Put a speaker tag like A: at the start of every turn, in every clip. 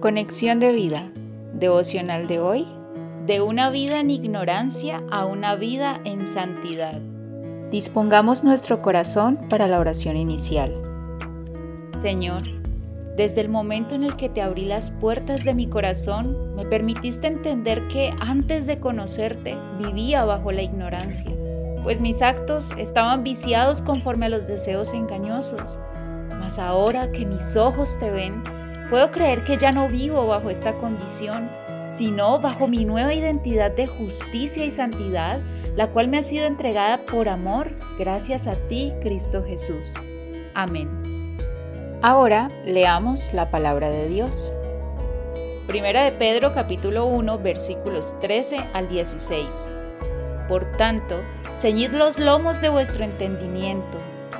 A: Conexión de vida. Devocional de hoy. De una vida en ignorancia a una vida en santidad. Dispongamos nuestro corazón para la oración inicial. Señor, desde el momento en el que te abrí las puertas de mi corazón, me permitiste entender que antes de conocerte vivía bajo la ignorancia, pues mis actos estaban viciados conforme a los deseos engañosos. Mas ahora que mis ojos te ven, Puedo creer que ya no vivo bajo esta condición, sino bajo mi nueva identidad de justicia y santidad, la cual me ha sido entregada por amor gracias a ti, Cristo Jesús. Amén. Ahora leamos la palabra de Dios. Primera de Pedro capítulo 1 versículos 13 al 16. Por tanto, ceñid los lomos de vuestro entendimiento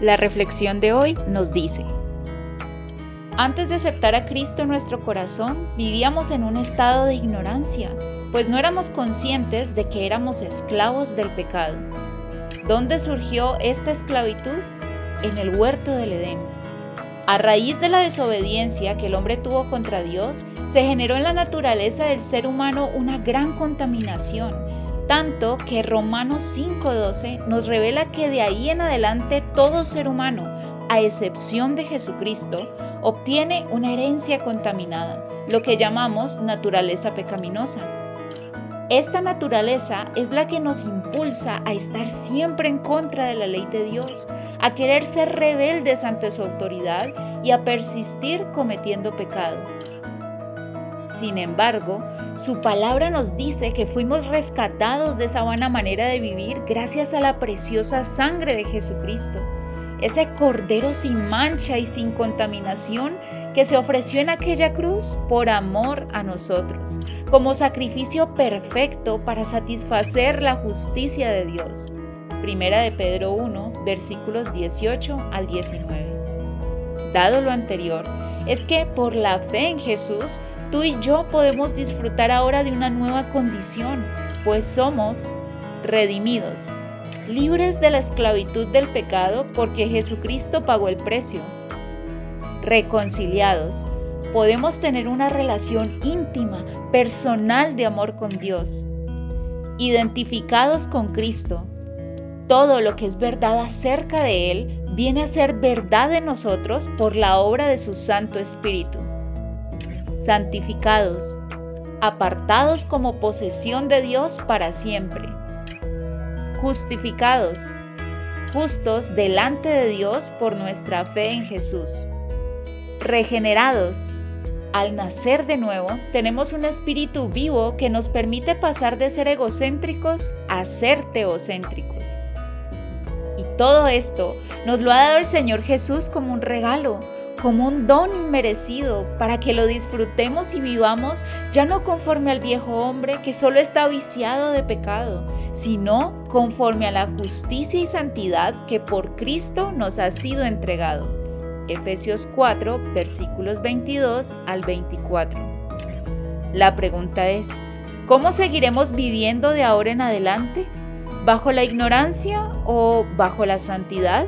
A: La reflexión de hoy nos dice, antes de aceptar a Cristo en nuestro corazón, vivíamos en un estado de ignorancia, pues no éramos conscientes de que éramos esclavos del pecado. ¿Dónde surgió esta esclavitud? En el huerto del Edén. A raíz de la desobediencia que el hombre tuvo contra Dios, se generó en la naturaleza del ser humano una gran contaminación tanto que Romanos 5:12 nos revela que de ahí en adelante todo ser humano, a excepción de Jesucristo, obtiene una herencia contaminada, lo que llamamos naturaleza pecaminosa. Esta naturaleza es la que nos impulsa a estar siempre en contra de la ley de Dios, a querer ser rebeldes ante su autoridad y a persistir cometiendo pecado. Sin embargo, su palabra nos dice que fuimos rescatados de esa vana manera de vivir gracias a la preciosa sangre de Jesucristo, ese cordero sin mancha y sin contaminación que se ofreció en aquella cruz por amor a nosotros, como sacrificio perfecto para satisfacer la justicia de Dios. Primera de Pedro 1, versículos 18 al 19. Dado lo anterior, es que por la fe en Jesús Tú y yo podemos disfrutar ahora de una nueva condición, pues somos redimidos, libres de la esclavitud del pecado porque Jesucristo pagó el precio. Reconciliados, podemos tener una relación íntima, personal de amor con Dios. Identificados con Cristo, todo lo que es verdad acerca de Él viene a ser verdad en nosotros por la obra de su Santo Espíritu santificados, apartados como posesión de Dios para siempre, justificados, justos delante de Dios por nuestra fe en Jesús, regenerados. Al nacer de nuevo, tenemos un espíritu vivo que nos permite pasar de ser egocéntricos a ser teocéntricos. Y todo esto nos lo ha dado el Señor Jesús como un regalo, como un don inmerecido para que lo disfrutemos y vivamos ya no conforme al viejo hombre que solo está viciado de pecado, sino conforme a la justicia y santidad que por Cristo nos ha sido entregado. Efesios 4, versículos 22 al 24. La pregunta es, ¿cómo seguiremos viviendo de ahora en adelante? ¿Bajo la ignorancia o bajo la santidad?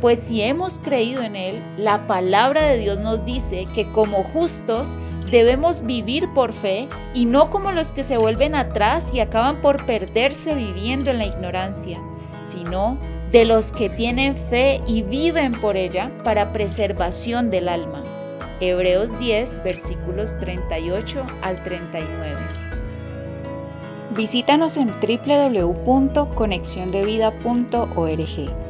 A: Pues si hemos creído en Él, la palabra de Dios nos dice que como justos debemos vivir por fe y no como los que se vuelven atrás y acaban por perderse viviendo en la ignorancia, sino de los que tienen fe y viven por ella para preservación del alma. Hebreos 10, versículos 38 al 39. Visítanos en www.conexiondevida.org